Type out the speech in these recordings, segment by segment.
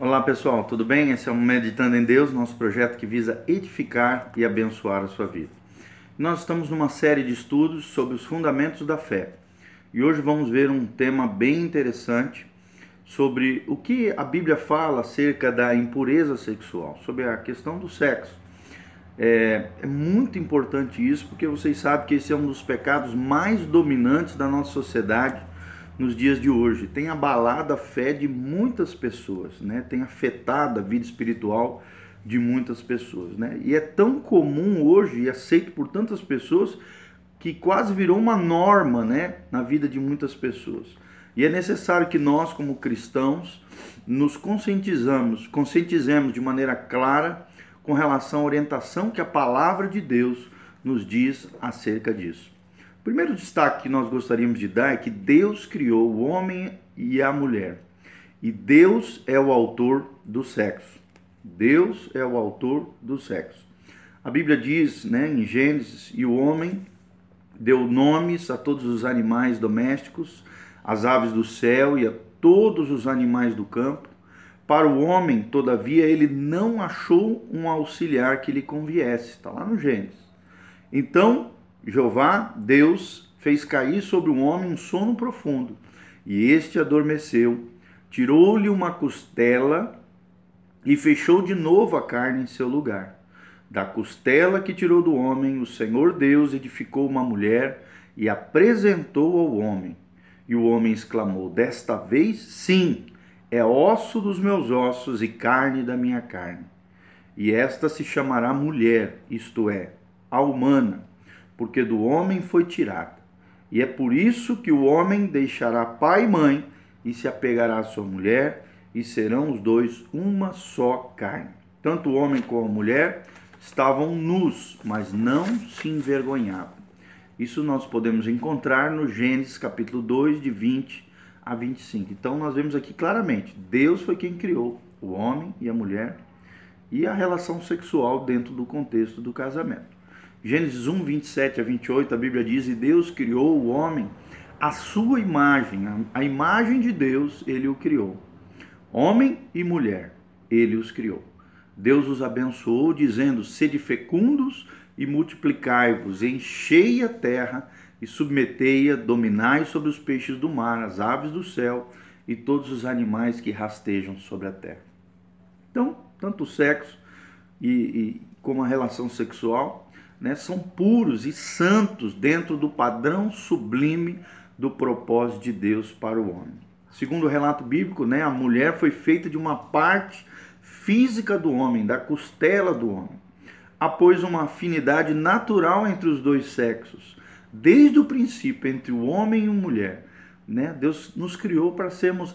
Olá pessoal, tudo bem? Esse é o Meditando em Deus, nosso projeto que visa edificar e abençoar a sua vida. Nós estamos numa série de estudos sobre os fundamentos da fé e hoje vamos ver um tema bem interessante sobre o que a Bíblia fala acerca da impureza sexual, sobre a questão do sexo. É, é, muito importante isso porque vocês sabem que esse é um dos pecados mais dominantes da nossa sociedade nos dias de hoje. Tem abalado a fé de muitas pessoas, né? tem afetado a vida espiritual de muitas pessoas. Né? E é tão comum hoje e aceito por tantas pessoas que quase virou uma norma né? na vida de muitas pessoas. E é necessário que nós, como cristãos, nos conscientizamos, conscientizemos de maneira clara com relação à orientação que a palavra de Deus nos diz acerca disso. Primeiro destaque que nós gostaríamos de dar é que Deus criou o homem e a mulher. E Deus é o autor do sexo. Deus é o autor do sexo. A Bíblia diz, né, em Gênesis, e o homem deu nomes a todos os animais domésticos, às aves do céu e a todos os animais do campo. Para o homem, todavia, ele não achou um auxiliar que lhe conviesse. Está lá no Gênesis. Então, Jeová, Deus, fez cair sobre o homem um sono profundo, e este adormeceu. Tirou-lhe uma costela e fechou de novo a carne em seu lugar. Da costela que tirou do homem, o Senhor Deus edificou uma mulher e apresentou ao homem. E o homem exclamou: Desta vez, sim é osso dos meus ossos e carne da minha carne. E esta se chamará mulher, isto é, a humana, porque do homem foi tirada. E é por isso que o homem deixará pai e mãe e se apegará à sua mulher, e serão os dois uma só carne. Tanto o homem como a mulher estavam nus, mas não se envergonhavam. Isso nós podemos encontrar no Gênesis capítulo 2, de 20 a 25. Então nós vemos aqui claramente, Deus foi quem criou o homem e a mulher e a relação sexual dentro do contexto do casamento. Gênesis 1, 27 a 28, a Bíblia diz: E Deus criou o homem à sua imagem, a imagem de Deus ele o criou. Homem e mulher, ele os criou. Deus os abençoou, dizendo: Sede fecundos e multiplicai-vos, enchei a terra e submetei-a, dominai sobre os peixes do mar, as aves do céu e todos os animais que rastejam sobre a terra. Então, tanto o sexo e, e como a relação sexual né, são puros e santos dentro do padrão sublime do propósito de Deus para o homem. Segundo o relato bíblico, né, a mulher foi feita de uma parte física do homem, da costela do homem, após uma afinidade natural entre os dois sexos desde o princípio entre o homem e a mulher, né? Deus nos criou para sermos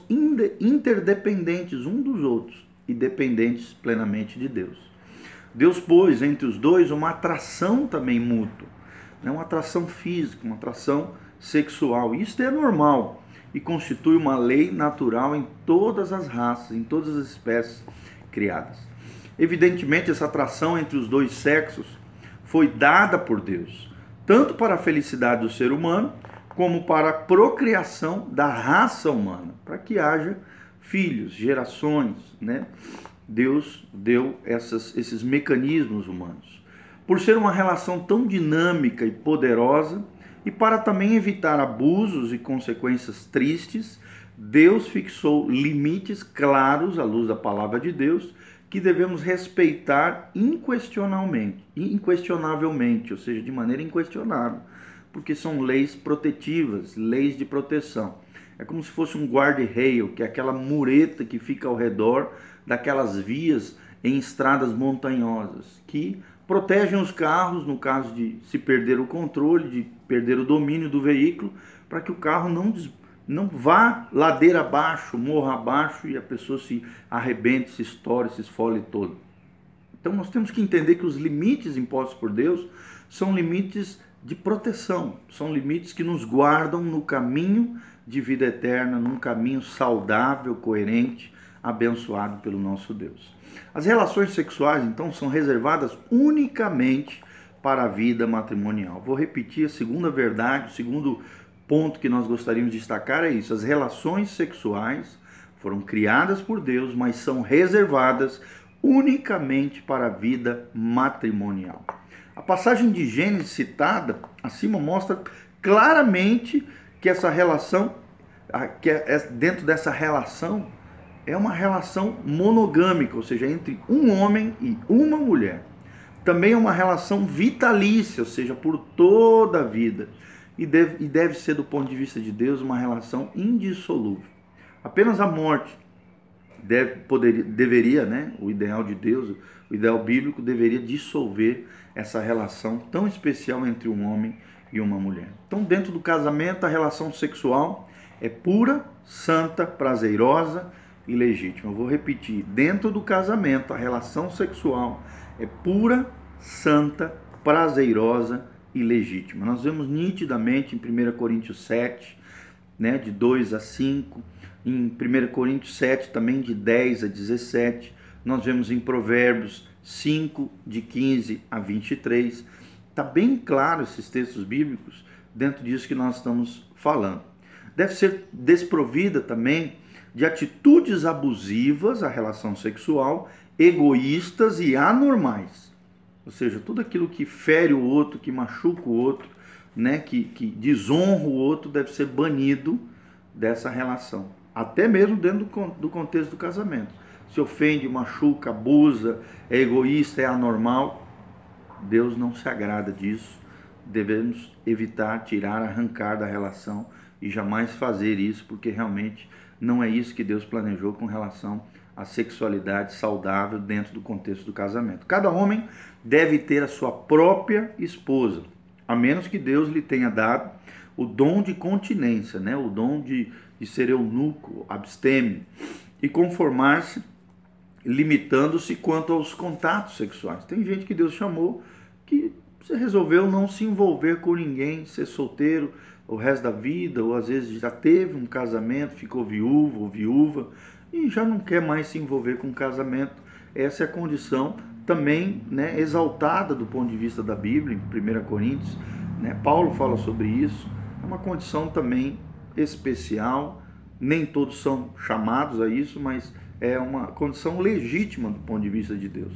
interdependentes um dos outros e dependentes plenamente de Deus. Deus pôs entre os dois uma atração também mútua, né? uma atração física, uma atração sexual. Isso é normal e constitui uma lei natural em todas as raças, em todas as espécies criadas. Evidentemente, essa atração entre os dois sexos foi dada por Deus tanto para a felicidade do ser humano, como para a procriação da raça humana, para que haja filhos, gerações, né? Deus deu essas, esses mecanismos humanos. Por ser uma relação tão dinâmica e poderosa, e para também evitar abusos e consequências tristes, Deus fixou limites claros à luz da palavra de Deus que devemos respeitar inquestionavelmente, inquestionavelmente, ou seja, de maneira inquestionável, porque são leis protetivas, leis de proteção. É como se fosse um guarda-rail, que é aquela mureta que fica ao redor daquelas vias em estradas montanhosas, que protegem os carros no caso de se perder o controle, de perder o domínio do veículo, para que o carro não não vá ladeira abaixo, morra abaixo e a pessoa se arrebente, se estoure, se esfole todo. Então nós temos que entender que os limites impostos por Deus são limites de proteção, são limites que nos guardam no caminho de vida eterna, num caminho saudável, coerente, abençoado pelo nosso Deus. As relações sexuais, então, são reservadas unicamente para a vida matrimonial. Vou repetir a segunda verdade, o segundo ponto que nós gostaríamos de destacar é isso: as relações sexuais foram criadas por Deus, mas são reservadas unicamente para a vida matrimonial. A passagem de Gênesis citada acima mostra claramente que essa relação, que é, é dentro dessa relação, é uma relação monogâmica, ou seja, entre um homem e uma mulher. Também é uma relação vitalícia, ou seja, por toda a vida. E deve, e deve ser, do ponto de vista de Deus, uma relação indissolúvel. Apenas a morte deve, poderia, deveria, né, o ideal de Deus, o ideal bíblico, deveria dissolver essa relação tão especial entre um homem e uma mulher. Então, dentro do casamento, a relação sexual é pura, santa, prazerosa e legítima. Eu vou repetir: dentro do casamento, a relação sexual é pura, santa, prazerosa e legítima. Nós vemos nitidamente em 1 Coríntios 7, né, de 2 a 5, em 1 Coríntios 7 também de 10 a 17, nós vemos em Provérbios 5 de 15 a 23. Está bem claro esses textos bíblicos dentro disso que nós estamos falando. Deve ser desprovida também de atitudes abusivas à relação sexual, egoístas e anormais. Ou seja, tudo aquilo que fere o outro, que machuca o outro, né, que, que desonra o outro, deve ser banido dessa relação. Até mesmo dentro do, do contexto do casamento. Se ofende, machuca, abusa, é egoísta, é anormal, Deus não se agrada disso. Devemos evitar, tirar, arrancar da relação e jamais fazer isso, porque realmente não é isso que Deus planejou com relação à sexualidade saudável dentro do contexto do casamento. Cada homem deve ter a sua própria esposa a menos que Deus lhe tenha dado o dom de continência, né? o dom de, de ser eunuco, abstêmio, e conformar-se, limitando-se quanto aos contatos sexuais. Tem gente que Deus chamou que você resolveu não se envolver com ninguém, ser solteiro o resto da vida, ou às vezes já teve um casamento, ficou viúvo ou viúva, e já não quer mais se envolver com casamento. Essa é a condição também né, exaltada do ponto de vista da Bíblia, em 1 Coríntios. Né, Paulo fala sobre isso. É uma condição também especial. Nem todos são chamados a isso, mas é uma condição legítima do ponto de vista de Deus.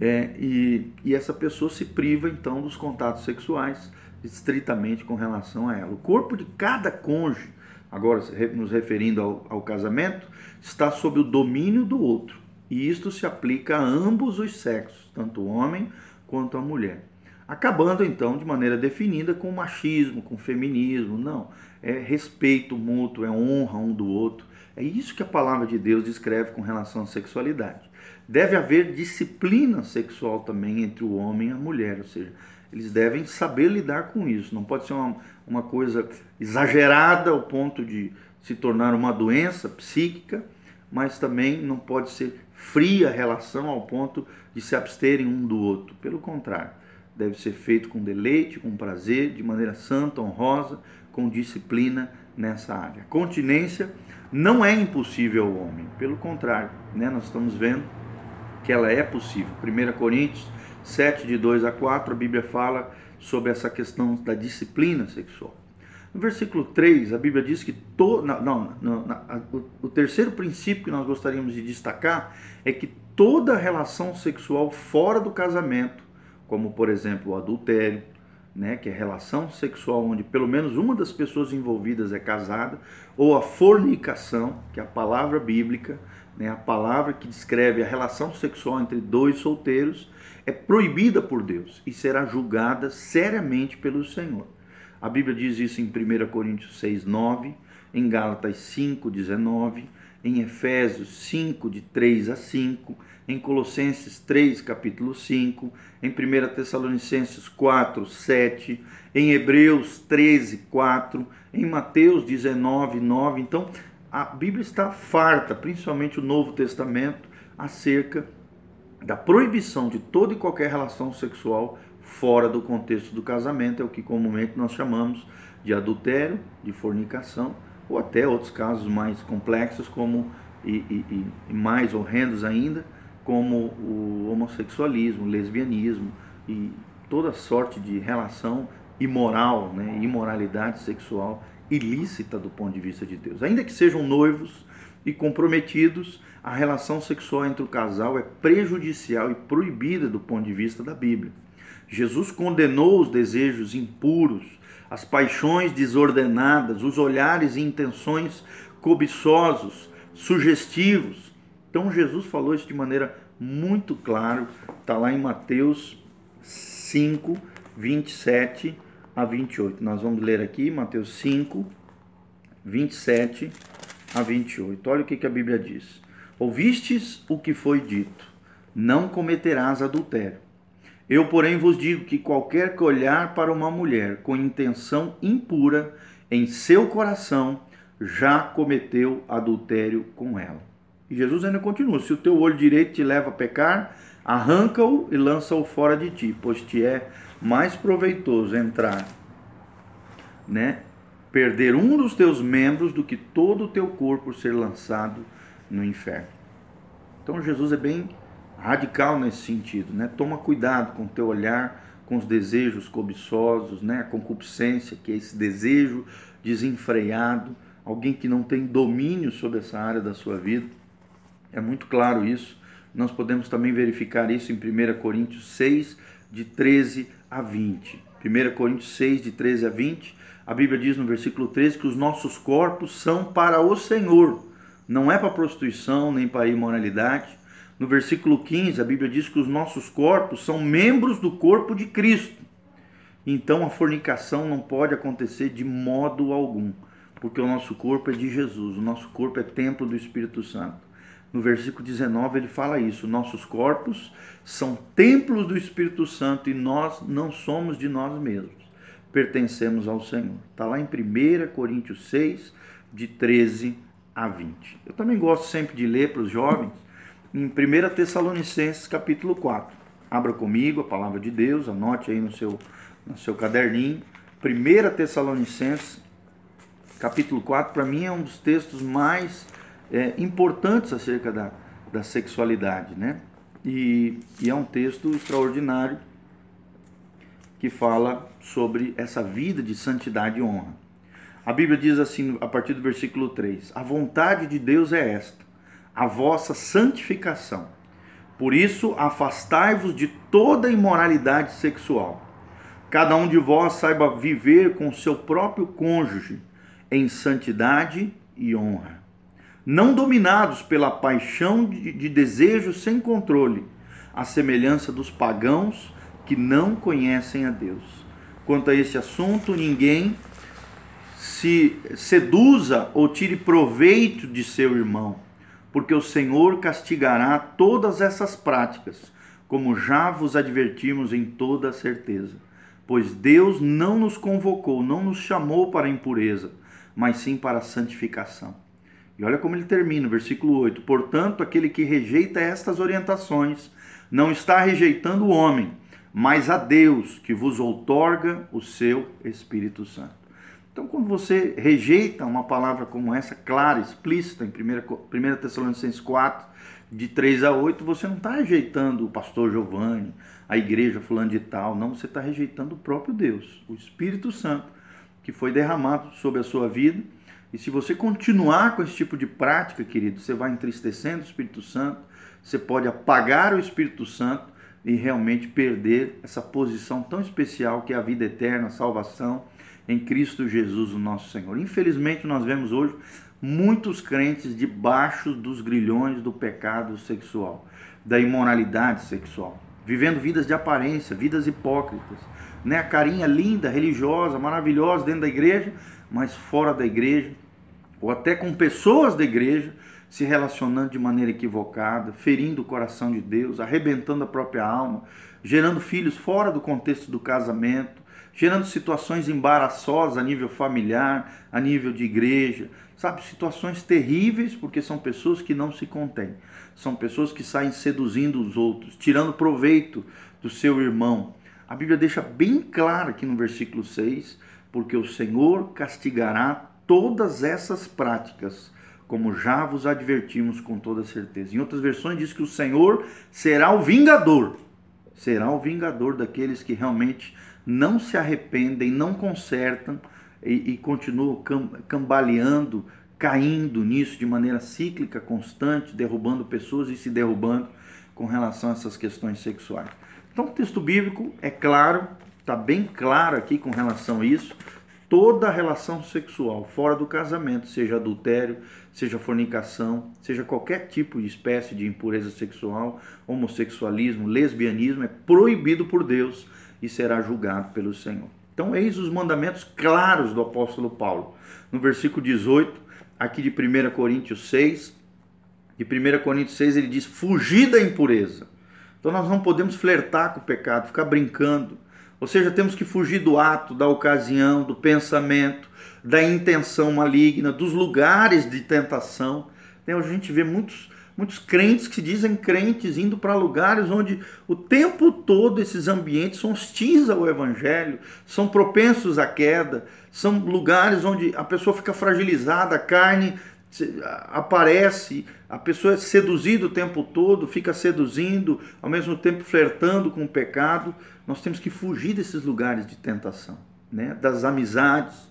É, e, e essa pessoa se priva então dos contatos sexuais estritamente com relação a ela. O corpo de cada cônjuge, agora nos referindo ao, ao casamento, está sob o domínio do outro. E isto se aplica a ambos os sexos, tanto o homem quanto a mulher. Acabando então de maneira definida com machismo, com feminismo. Não, é respeito mútuo, é honra um do outro. É isso que a palavra de Deus descreve com relação à sexualidade. Deve haver disciplina sexual também entre o homem e a mulher, ou seja, eles devem saber lidar com isso. Não pode ser uma, uma coisa exagerada ao ponto de se tornar uma doença psíquica, mas também não pode ser fria a relação ao ponto de se absterem um do outro. Pelo contrário, deve ser feito com deleite, com prazer, de maneira santa, honrosa, com disciplina nessa área. Continência não é impossível ao homem, pelo contrário, né? nós estamos vendo que ela é possível. 1 Coríntios 7, de 2 a 4, a Bíblia fala sobre essa questão da disciplina sexual. No versículo 3, a Bíblia diz que to, não, não, não o, terceiro princípio que nós gostaríamos de destacar é que toda relação sexual fora do casamento, como por exemplo o adultério, né, que é relação sexual onde pelo menos uma das pessoas envolvidas é casada, ou a fornicação, que é a palavra bíblica, né, a palavra que descreve a relação sexual entre dois solteiros, é proibida por Deus e será julgada seriamente pelo Senhor. A Bíblia diz isso em 1 Coríntios 6, 9, em Gálatas 5, 19, em Efésios 5, de 3 a 5, em Colossenses 3, capítulo 5, em 1 Tessalonicenses 4, 7, em Hebreus 13, 4, em Mateus 19, 9. Então, a Bíblia está farta, principalmente o Novo Testamento, acerca da proibição de toda e qualquer relação sexual fora do contexto do casamento, é o que comumente nós chamamos de adultério, de fornicação, ou até outros casos mais complexos, como e, e, e mais horrendos ainda, como o homossexualismo, o lesbianismo e toda sorte de relação imoral, né, imoralidade sexual ilícita do ponto de vista de Deus. Ainda que sejam noivos, e comprometidos, a relação sexual entre o casal é prejudicial e proibida do ponto de vista da Bíblia. Jesus condenou os desejos impuros, as paixões desordenadas, os olhares e intenções cobiçosos, sugestivos. Então Jesus falou isso de maneira muito clara, está lá em Mateus 5, 27 a 28. Nós vamos ler aqui Mateus 5, 27 a 28. Olha o que, que a Bíblia diz. Ouvistes o que foi dito: não cometerás adultério. Eu, porém, vos digo que qualquer que olhar para uma mulher com intenção impura em seu coração já cometeu adultério com ela. E Jesus ainda continua: se o teu olho direito te leva a pecar, arranca-o e lança-o fora de ti, pois te é mais proveitoso entrar, né, perder um dos teus membros do que todo o teu corpo ser lançado no inferno. Então Jesus é bem radical nesse sentido, né? Toma cuidado com o teu olhar, com os desejos cobiçosos, né? A concupiscência, que é esse desejo desenfreado, alguém que não tem domínio sobre essa área da sua vida. É muito claro isso. Nós podemos também verificar isso em 1 Coríntios 6, de 13 a 20. 1 Coríntios 6, de 13 a 20, a Bíblia diz no versículo 13 que os nossos corpos são para o Senhor, não é para prostituição nem para imoralidade. No versículo 15, a Bíblia diz que os nossos corpos são membros do corpo de Cristo. Então a fornicação não pode acontecer de modo algum, porque o nosso corpo é de Jesus, o nosso corpo é templo do Espírito Santo. No versículo 19 ele fala isso: nossos corpos são templos do Espírito Santo e nós não somos de nós mesmos, pertencemos ao Senhor. Está lá em 1 Coríntios 6, de 13 a 20. Eu também gosto sempre de ler para os jovens em 1 Tessalonicenses capítulo 4. Abra comigo a palavra de Deus, anote aí no seu, no seu caderninho. 1 Tessalonicenses capítulo 4, para mim é um dos textos mais é, importantes acerca da, da sexualidade, né? E, e é um texto extraordinário que fala sobre essa vida de santidade e honra. A Bíblia diz assim, a partir do versículo 3: A vontade de Deus é esta, a vossa santificação. Por isso, afastai-vos de toda imoralidade sexual. Cada um de vós saiba viver com seu próprio cônjuge em santidade e honra, não dominados pela paixão de, de desejos sem controle, à semelhança dos pagãos que não conhecem a Deus. Quanto a esse assunto, ninguém se seduza ou tire proveito de seu irmão, porque o Senhor castigará todas essas práticas, como já vos advertimos em toda certeza. Pois Deus não nos convocou, não nos chamou para a impureza, mas sim para a santificação. E olha como ele termina, versículo 8: Portanto, aquele que rejeita estas orientações não está rejeitando o homem, mas a Deus, que vos outorga o seu Espírito Santo. Então, quando você rejeita uma palavra como essa, clara, explícita, em 1 Tessalonicenses 4, de 3 a 8, você não está rejeitando o pastor Giovanni, a igreja fulano de tal, não, você está rejeitando o próprio Deus, o Espírito Santo, que foi derramado sobre a sua vida. E se você continuar com esse tipo de prática, querido, você vai entristecendo o Espírito Santo, você pode apagar o Espírito Santo e realmente perder essa posição tão especial que é a vida eterna, a salvação em Cristo Jesus, o nosso Senhor. Infelizmente, nós vemos hoje muitos crentes debaixo dos grilhões do pecado sexual, da imoralidade sexual, vivendo vidas de aparência, vidas hipócritas, né? A carinha linda, religiosa, maravilhosa dentro da igreja, mas fora da igreja, ou até com pessoas da igreja se relacionando de maneira equivocada, ferindo o coração de Deus, arrebentando a própria alma, gerando filhos fora do contexto do casamento, gerando situações embaraçosas a nível familiar, a nível de igreja, sabe? Situações terríveis, porque são pessoas que não se contêm, são pessoas que saem seduzindo os outros, tirando proveito do seu irmão. A Bíblia deixa bem claro aqui no versículo 6, porque o Senhor castigará todas essas práticas, como já vos advertimos com toda certeza. Em outras versões diz que o Senhor será o vingador, será o vingador daqueles que realmente não se arrependem, não consertam e, e continuam cambaleando, caindo nisso de maneira cíclica, constante, derrubando pessoas e se derrubando com relação a essas questões sexuais. Então, o texto bíblico é claro, está bem claro aqui com relação a isso. Toda relação sexual fora do casamento, seja adultério, seja fornicação, seja qualquer tipo de espécie de impureza sexual, homossexualismo, lesbianismo, é proibido por Deus e será julgado pelo Senhor. Então, eis os mandamentos claros do apóstolo Paulo. No versículo 18, aqui de 1 Coríntios 6, de 1 Coríntios 6, ele diz: fugir da impureza. Então, nós não podemos flertar com o pecado, ficar brincando. Ou seja, temos que fugir do ato, da ocasião, do pensamento, da intenção maligna, dos lugares de tentação. A gente vê muitos muitos crentes que se dizem crentes indo para lugares onde o tempo todo esses ambientes são hostis ao evangelho, são propensos à queda, são lugares onde a pessoa fica fragilizada, a carne aparece, a pessoa é seduzida o tempo todo, fica seduzindo, ao mesmo tempo flertando com o pecado. Nós temos que fugir desses lugares de tentação, né? das amizades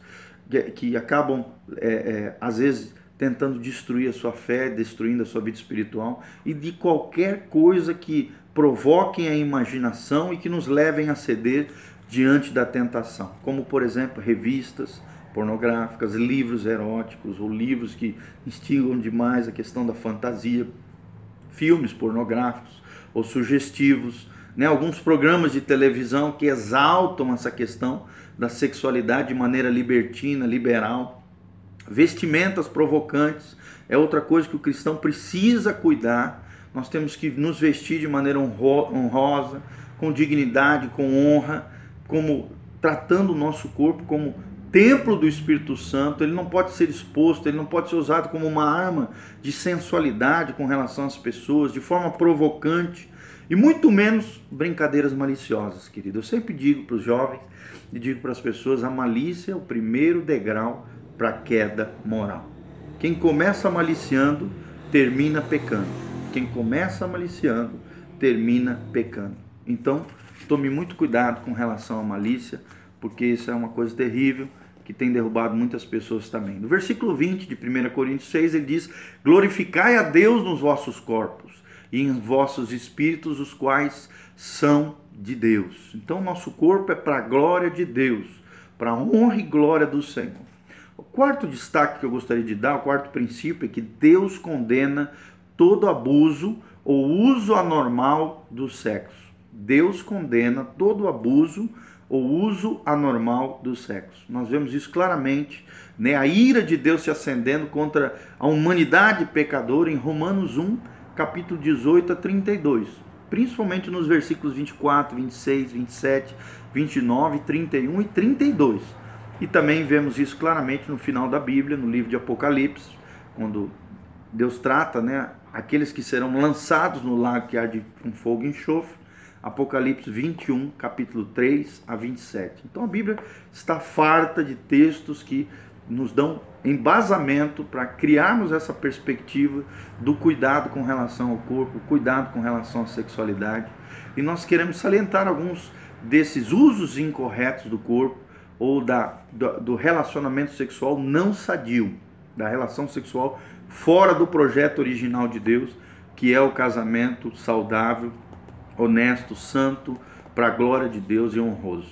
que, que acabam, é, é, às vezes, tentando destruir a sua fé, destruindo a sua vida espiritual e de qualquer coisa que provoquem a imaginação e que nos levem a ceder diante da tentação, como por exemplo revistas pornográficas, livros eróticos ou livros que instigam demais a questão da fantasia, filmes pornográficos ou sugestivos, né? alguns programas de televisão que exaltam essa questão da sexualidade de maneira libertina, liberal Vestimentas provocantes é outra coisa que o cristão precisa cuidar. Nós temos que nos vestir de maneira honrosa, com dignidade, com honra, como tratando o nosso corpo como templo do Espírito Santo. Ele não pode ser exposto, ele não pode ser usado como uma arma de sensualidade com relação às pessoas, de forma provocante e muito menos brincadeiras maliciosas, querido. Eu sempre digo para os jovens e digo para as pessoas: a malícia é o primeiro degrau para a queda moral. Quem começa maliciando, termina pecando. Quem começa maliciando, termina pecando. Então, tome muito cuidado com relação à malícia, porque isso é uma coisa terrível que tem derrubado muitas pessoas também. No versículo 20 de 1 Coríntios 6, ele diz: Glorificai a Deus nos vossos corpos e em vossos espíritos, os quais são de Deus. Então, nosso corpo é para a glória de Deus, para a honra e glória do Senhor. O quarto destaque que eu gostaria de dar, o quarto princípio, é que Deus condena todo abuso ou uso anormal do sexo. Deus condena todo abuso ou uso anormal do sexo. Nós vemos isso claramente, né? a ira de Deus se acendendo contra a humanidade pecadora em Romanos 1, capítulo 18 a 32, principalmente nos versículos 24, 26, 27, 29, 31 e 32. E também vemos isso claramente no final da Bíblia, no livro de Apocalipse, quando Deus trata né, aqueles que serão lançados no lago que arde com fogo e enxofre. Apocalipse 21, capítulo 3 a 27. Então a Bíblia está farta de textos que nos dão embasamento para criarmos essa perspectiva do cuidado com relação ao corpo, cuidado com relação à sexualidade. E nós queremos salientar alguns desses usos incorretos do corpo ou da, do, do relacionamento sexual não sadio, da relação sexual fora do projeto original de Deus, que é o casamento saudável, honesto, santo, para a glória de Deus e honroso.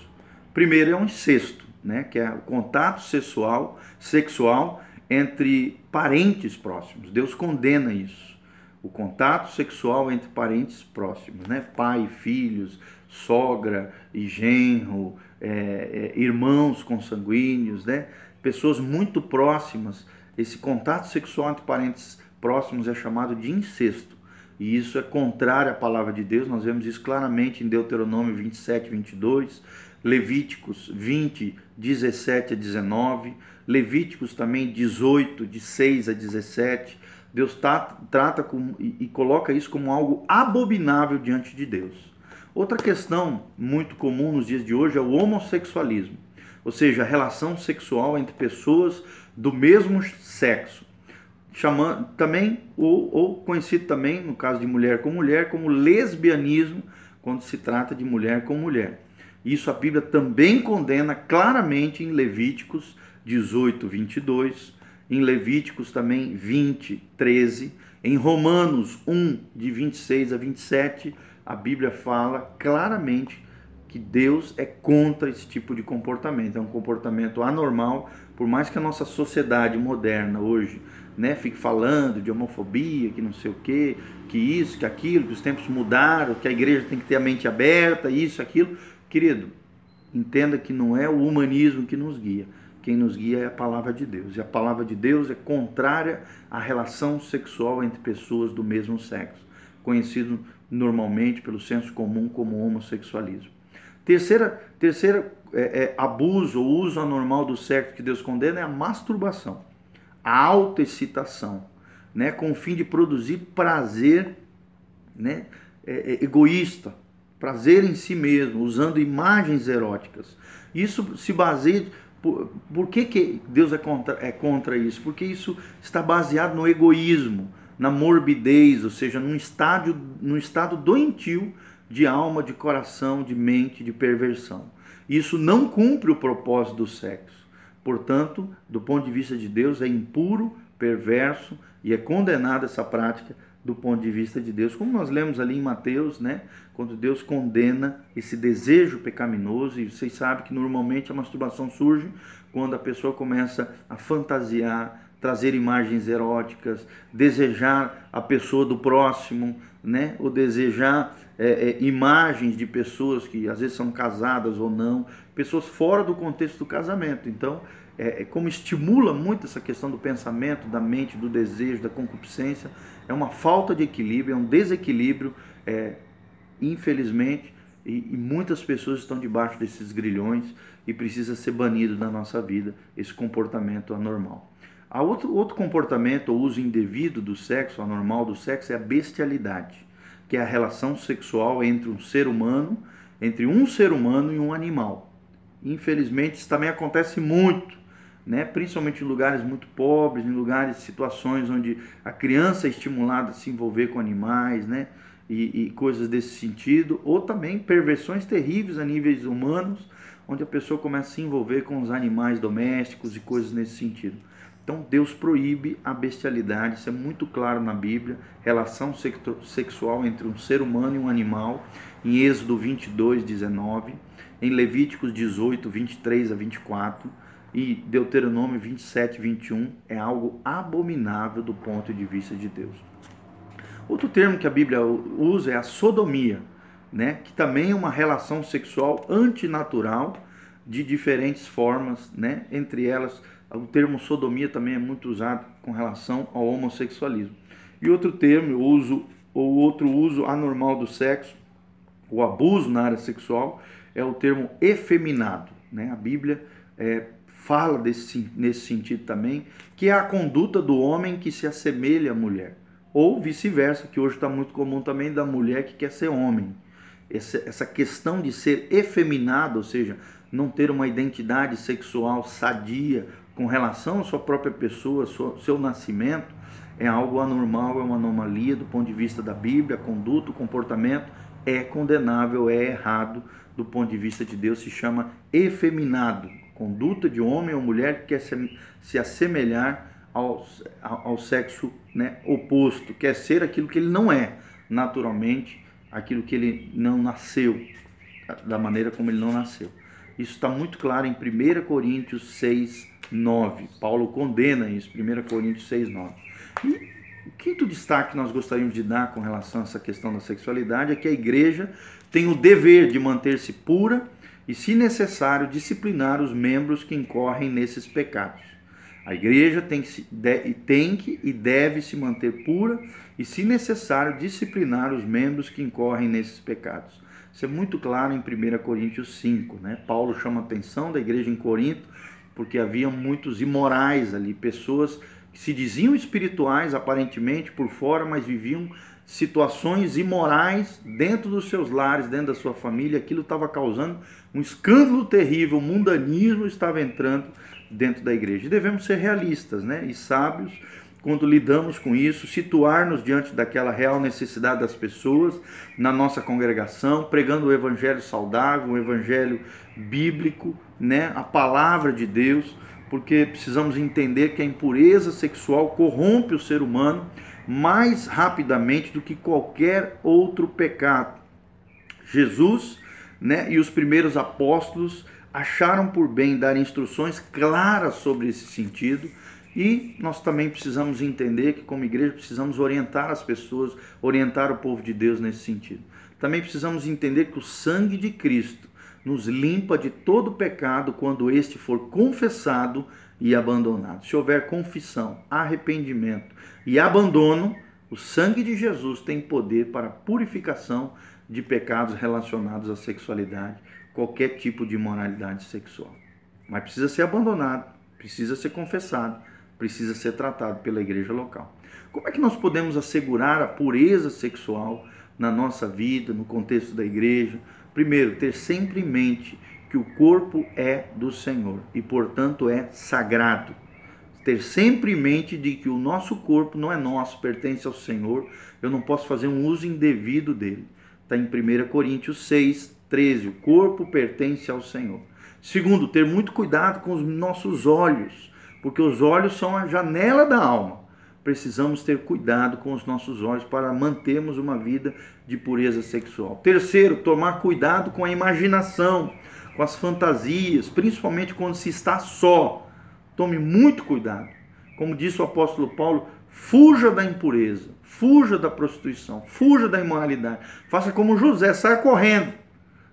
Primeiro é um incesto, né, que é o contato sexual, sexual entre parentes próximos. Deus condena isso. O contato sexual entre parentes próximos, né? Pai, filhos, sogra e genro, é, é, irmãos consanguíneos, né? pessoas muito próximas. Esse contato sexual entre parentes próximos é chamado de incesto. E isso é contrário à palavra de Deus. Nós vemos isso claramente em Deuteronômio 27, 22, Levíticos 20, 17 a 19, Levíticos também 18, de 6 a 17. Deus tá, trata com, e, e coloca isso como algo abominável diante de Deus. Outra questão muito comum nos dias de hoje é o homossexualismo, ou seja, a relação sexual entre pessoas do mesmo sexo, chamando também ou, ou conhecido também no caso de mulher com mulher como lesbianismo, quando se trata de mulher com mulher. Isso a Bíblia também condena claramente em Levíticos 18, 22, em Levíticos também 20, 13, em Romanos 1, de 26 a 27, a Bíblia fala claramente que Deus é contra esse tipo de comportamento. É um comportamento anormal, por mais que a nossa sociedade moderna hoje né, fique falando de homofobia, que não sei o quê, que isso, que aquilo, que os tempos mudaram, que a igreja tem que ter a mente aberta, isso, aquilo. Querido, entenda que não é o humanismo que nos guia. Quem nos guia é a palavra de Deus. E a palavra de Deus é contrária à relação sexual entre pessoas do mesmo sexo, conhecido normalmente pelo senso comum como homossexualismo. Terceira, terceira é, é, abuso ou uso anormal do sexo que Deus condena é a masturbação, a autoexcitação, né, com o fim de produzir prazer né, é, é, egoísta, prazer em si mesmo, usando imagens eróticas. Isso se baseia. Por, por que, que Deus é contra, é contra isso? Porque isso está baseado no egoísmo, na morbidez, ou seja, num, estádio, num estado doentio de alma, de coração, de mente, de perversão. Isso não cumpre o propósito do sexo. Portanto, do ponto de vista de Deus, é impuro, perverso e é condenada essa prática do ponto de vista de Deus, como nós lemos ali em Mateus, né? Quando Deus condena esse desejo pecaminoso, e vocês sabem que normalmente a masturbação surge quando a pessoa começa a fantasiar, trazer imagens eróticas, desejar a pessoa do próximo, né? Ou desejar é, é, imagens de pessoas que às vezes são casadas ou não, pessoas fora do contexto do casamento. Então, é, é, como estimula muito essa questão do pensamento, da mente, do desejo, da concupiscência, é uma falta de equilíbrio, é um desequilíbrio, é, infelizmente, e, e, muitas pessoas estão debaixo desses grilhões e precisa ser banido da nossa vida esse comportamento anormal. A outro, outro comportamento ou uso indevido do sexo, anormal do sexo, é a bestialidade, que é a relação sexual entre um ser humano, entre um ser humano e um animal. Infelizmente, isso também acontece muito né? principalmente em lugares muito pobres, em lugares, situações onde a criança é estimulada a se envolver com animais, né? E, e, coisas desse sentido, ou também perversões terríveis a níveis humanos, onde a pessoa começa a se envolver com os animais domésticos e coisas nesse sentido. Então Deus proíbe a bestialidade, isso é muito claro na Bíblia, relação sexual entre um ser humano e um animal, em Êxodo 22, 19, em Levíticos 18, 23 a 24, e Deuteronômio 27, 21 é algo abominável do ponto de vista de Deus. Outro termo que a Bíblia usa é a sodomia, né? que também é uma relação sexual antinatural de diferentes formas, né? entre elas o termo sodomia também é muito usado com relação ao homossexualismo. E outro termo, o uso ou outro uso anormal do sexo, o abuso na área sexual, é o termo efeminado. Né? A Bíblia é, fala desse, nesse sentido também, que é a conduta do homem que se assemelha à mulher. Ou vice-versa, que hoje está muito comum também da mulher que quer ser homem. Essa, essa questão de ser efeminado, ou seja, não ter uma identidade sexual sadia com relação à sua própria pessoa, seu, seu nascimento, é algo anormal, é uma anomalia do ponto de vista da Bíblia, conduta, comportamento é condenável, é errado do ponto de vista de Deus, se chama efeminado conduta de homem ou mulher que quer se, se assemelhar ao, ao sexo né, oposto, quer ser aquilo que ele não é, naturalmente, aquilo que ele não nasceu, da maneira como ele não nasceu. Isso está muito claro em 1 Coríntios 6, 9. Paulo condena isso, 1 Coríntios 6, 9. E o quinto destaque que nós gostaríamos de dar com relação a essa questão da sexualidade é que a igreja tem o dever de manter-se pura e, se necessário, disciplinar os membros que incorrem nesses pecados. A igreja tem que, tem que e deve se manter pura e, se necessário, disciplinar os membros que incorrem nesses pecados. Isso é muito claro em 1 Coríntios 5. Né? Paulo chama a atenção da igreja em Corinto porque havia muitos imorais ali, pessoas que se diziam espirituais aparentemente por fora, mas viviam situações imorais dentro dos seus lares, dentro da sua família, aquilo estava causando um escândalo terrível, o mundanismo estava entrando dentro da igreja. E devemos ser realistas né? e sábios quando lidamos com isso, situar-nos diante daquela real necessidade das pessoas na nossa congregação, pregando o evangelho saudável, o evangelho bíblico, né? a palavra de Deus, porque precisamos entender que a impureza sexual corrompe o ser humano mais rapidamente do que qualquer outro pecado. Jesus né, e os primeiros apóstolos acharam por bem dar instruções claras sobre esse sentido. E nós também precisamos entender que, como igreja, precisamos orientar as pessoas, orientar o povo de Deus nesse sentido. Também precisamos entender que o sangue de Cristo nos limpa de todo pecado quando este for confessado e abandonado. Se houver confissão, arrependimento e abandono, o sangue de Jesus tem poder para purificação de pecados relacionados à sexualidade, qualquer tipo de imoralidade sexual. Mas precisa ser abandonado, precisa ser confessado, precisa ser tratado pela igreja local. Como é que nós podemos assegurar a pureza sexual na nossa vida, no contexto da igreja? Primeiro, ter sempre em mente que o corpo é do Senhor e, portanto, é sagrado. Ter sempre em mente de que o nosso corpo não é nosso, pertence ao Senhor. Eu não posso fazer um uso indevido dele. Está em 1 Coríntios 6, 13. O corpo pertence ao Senhor. Segundo, ter muito cuidado com os nossos olhos, porque os olhos são a janela da alma. Precisamos ter cuidado com os nossos olhos para mantermos uma vida de pureza sexual. Terceiro, tomar cuidado com a imaginação, com as fantasias, principalmente quando se está só. Tome muito cuidado. Como disse o apóstolo Paulo, fuja da impureza, fuja da prostituição, fuja da imoralidade. Faça como José, saia correndo.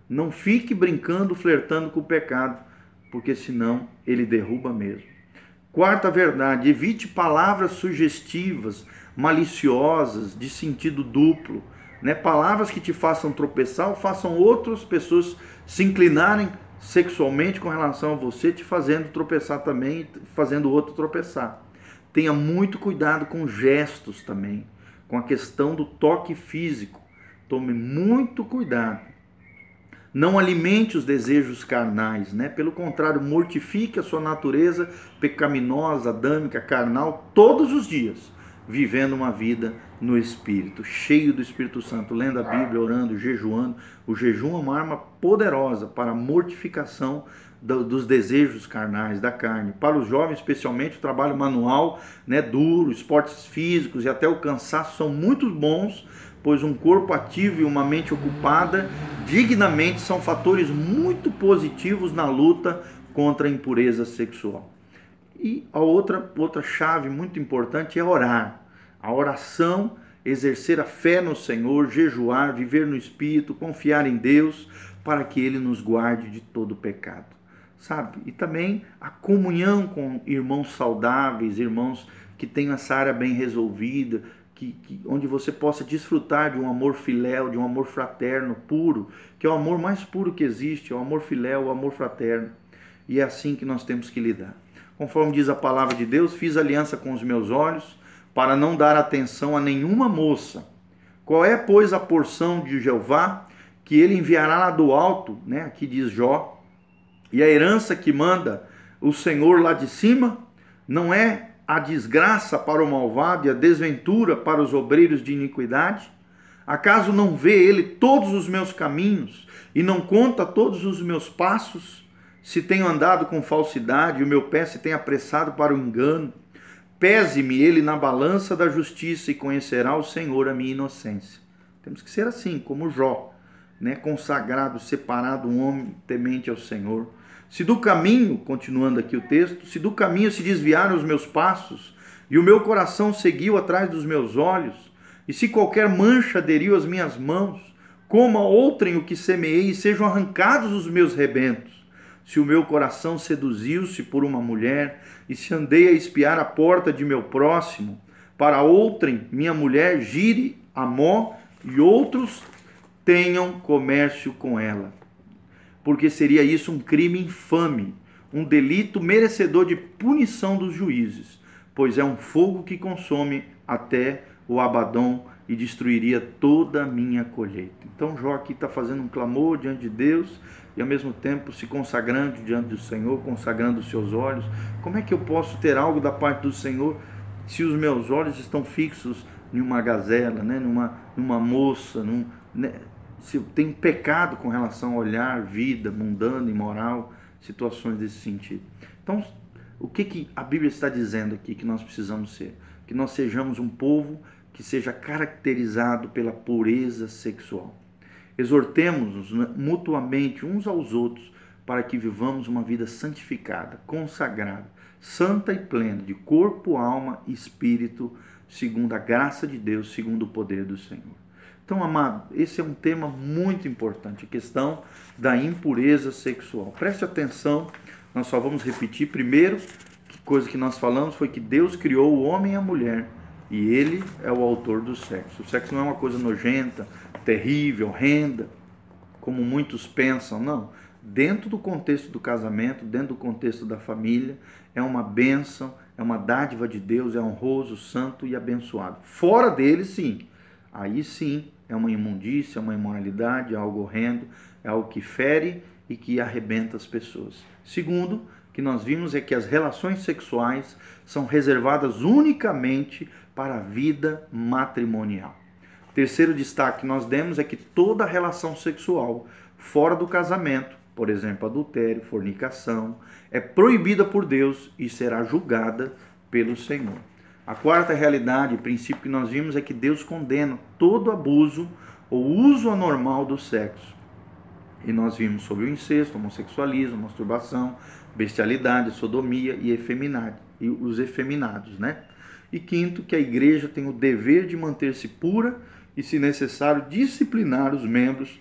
Não fique brincando, flertando com o pecado, porque senão ele derruba mesmo. Quarta verdade, evite palavras sugestivas, maliciosas, de sentido duplo, né? Palavras que te façam tropeçar ou façam outras pessoas se inclinarem sexualmente com relação a você, te fazendo tropeçar também, fazendo outro tropeçar. Tenha muito cuidado com gestos também, com a questão do toque físico. Tome muito cuidado. Não alimente os desejos carnais, né? Pelo contrário, mortifique a sua natureza pecaminosa, adâmica, carnal todos os dias, vivendo uma vida no Espírito, cheio do Espírito Santo, lendo a Bíblia, orando, jejuando. O jejum é uma arma poderosa para a mortificação dos desejos carnais, da carne. Para os jovens, especialmente, o trabalho manual, né, duro, esportes físicos e até o cansaço são muito bons pois um corpo ativo e uma mente ocupada dignamente são fatores muito positivos na luta contra a impureza sexual. E a outra, outra chave muito importante é orar. A oração, exercer a fé no Senhor, jejuar, viver no Espírito, confiar em Deus, para que Ele nos guarde de todo pecado. Sabe? E também a comunhão com irmãos saudáveis, irmãos que tenham essa área bem resolvida, que, que, onde você possa desfrutar de um amor filéu, de um amor fraterno, puro, que é o amor mais puro que existe, é o amor filéu, o amor fraterno. E é assim que nós temos que lidar. Conforme diz a palavra de Deus, fiz aliança com os meus olhos para não dar atenção a nenhuma moça. Qual é, pois, a porção de Jeová que ele enviará lá do alto, né? Aqui diz Jó. E a herança que manda o Senhor lá de cima não é a desgraça para o malvado e a desventura para os obreiros de iniquidade? Acaso não vê ele todos os meus caminhos e não conta todos os meus passos? Se tenho andado com falsidade e o meu pé se tem apressado para o engano, pese-me ele na balança da justiça e conhecerá o Senhor a minha inocência. Temos que ser assim, como Jó, né? consagrado, separado, um homem temente ao Senhor. Se do caminho, continuando aqui o texto, se do caminho se desviaram os meus passos, e o meu coração seguiu atrás dos meus olhos, e se qualquer mancha aderiu às minhas mãos, coma outrem o que semeei, e sejam arrancados os meus rebentos. Se o meu coração seduziu-se por uma mulher, e se andei a espiar a porta de meu próximo, para outrem minha mulher gire a mó, e outros tenham comércio com ela porque seria isso um crime infame, um delito merecedor de punição dos juízes, pois é um fogo que consome até o Abadom e destruiria toda a minha colheita. Então Jó aqui está fazendo um clamor diante de Deus e ao mesmo tempo se consagrando diante do Senhor, consagrando os seus olhos. Como é que eu posso ter algo da parte do Senhor se os meus olhos estão fixos em uma gazela, né? numa, numa moça, num, né? Se tem pecado com relação a olhar vida mundana, imoral, situações desse sentido. Então, O que, que a Bíblia está dizendo aqui que nós precisamos ser? Que nós sejamos um povo que seja caracterizado pela pureza sexual. Exortemos-nos mutuamente uns aos outros para que vivamos uma vida santificada, consagrada, santa e plena, de corpo, alma e espírito, segundo a graça de Deus, segundo o poder do Senhor. Então, amado, esse é um tema muito importante, a questão da impureza sexual. Preste atenção, nós só vamos repetir. Primeiro, que coisa que nós falamos foi que Deus criou o homem e a mulher e ele é o autor do sexo. O sexo não é uma coisa nojenta, terrível, horrenda, como muitos pensam, não. Dentro do contexto do casamento, dentro do contexto da família, é uma bênção, é uma dádiva de Deus, é honroso, santo e abençoado. Fora dele, sim. Aí sim é uma imundícia, é uma imoralidade, é algo horrendo, é algo que fere e que arrebenta as pessoas. Segundo, que nós vimos é que as relações sexuais são reservadas unicamente para a vida matrimonial. Terceiro destaque que nós demos é que toda relação sexual fora do casamento, por exemplo, adultério, fornicação, é proibida por Deus e será julgada pelo Senhor. A quarta realidade, princípio que nós vimos é que Deus condena todo abuso ou uso anormal do sexo. E nós vimos sobre o incesto, homossexualismo, masturbação, bestialidade, sodomia e efeminade, e os efeminados, né? E quinto, que a igreja tem o dever de manter-se pura e, se necessário, disciplinar os membros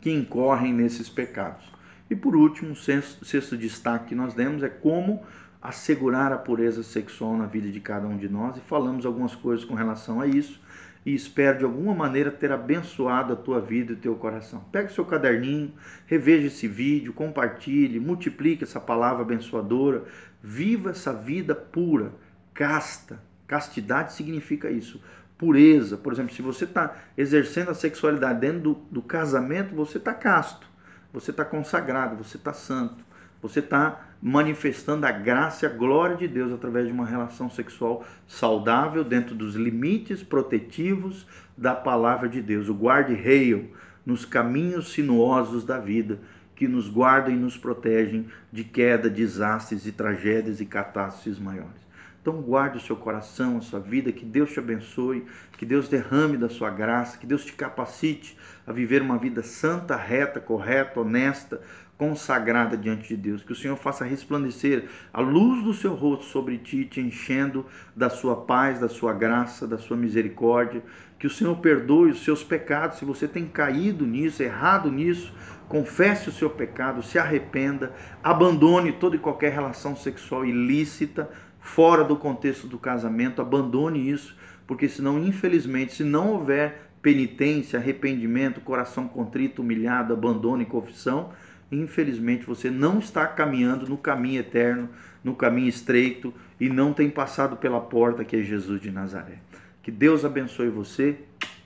que incorrem nesses pecados. E por último, o sexto, sexto destaque que nós demos é como assegurar a pureza sexual na vida de cada um de nós e falamos algumas coisas com relação a isso e espero de alguma maneira ter abençoado a tua vida e o teu coração. Pegue seu caderninho, reveja esse vídeo, compartilhe, multiplique essa palavra abençoadora, viva essa vida pura, casta. Castidade significa isso, pureza. Por exemplo, se você está exercendo a sexualidade dentro do, do casamento, você está casto, você está consagrado, você está santo. Você está manifestando a graça e a glória de Deus através de uma relação sexual saudável dentro dos limites protetivos da palavra de Deus. O guarde-reio nos caminhos sinuosos da vida que nos guardam e nos protegem de queda, desastres e tragédias e catástrofes maiores. Então guarde o seu coração, a sua vida, que Deus te abençoe, que Deus derrame da sua graça, que Deus te capacite a viver uma vida santa, reta, correta, honesta, consagrada diante de Deus. Que o Senhor faça resplandecer a luz do seu rosto sobre ti, te enchendo da sua paz, da sua graça, da sua misericórdia. Que o Senhor perdoe os seus pecados. Se você tem caído nisso, errado nisso, confesse o seu pecado, se arrependa, abandone toda e qualquer relação sexual ilícita fora do contexto do casamento, abandone isso, porque senão, infelizmente, se não houver penitência, arrependimento, coração contrito, humilhado, abandono e confissão, infelizmente você não está caminhando no caminho eterno, no caminho estreito e não tem passado pela porta que é Jesus de Nazaré. Que Deus abençoe você.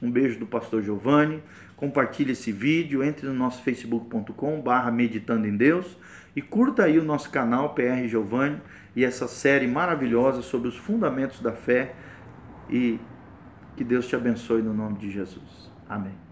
Um beijo do pastor Giovanni. Compartilhe esse vídeo, entre no nosso facebook.com/barra meditando em Deus e curta aí o nosso canal PR Giovanni e essa série maravilhosa sobre os fundamentos da fé e que Deus te abençoe no nome de Jesus. Amém.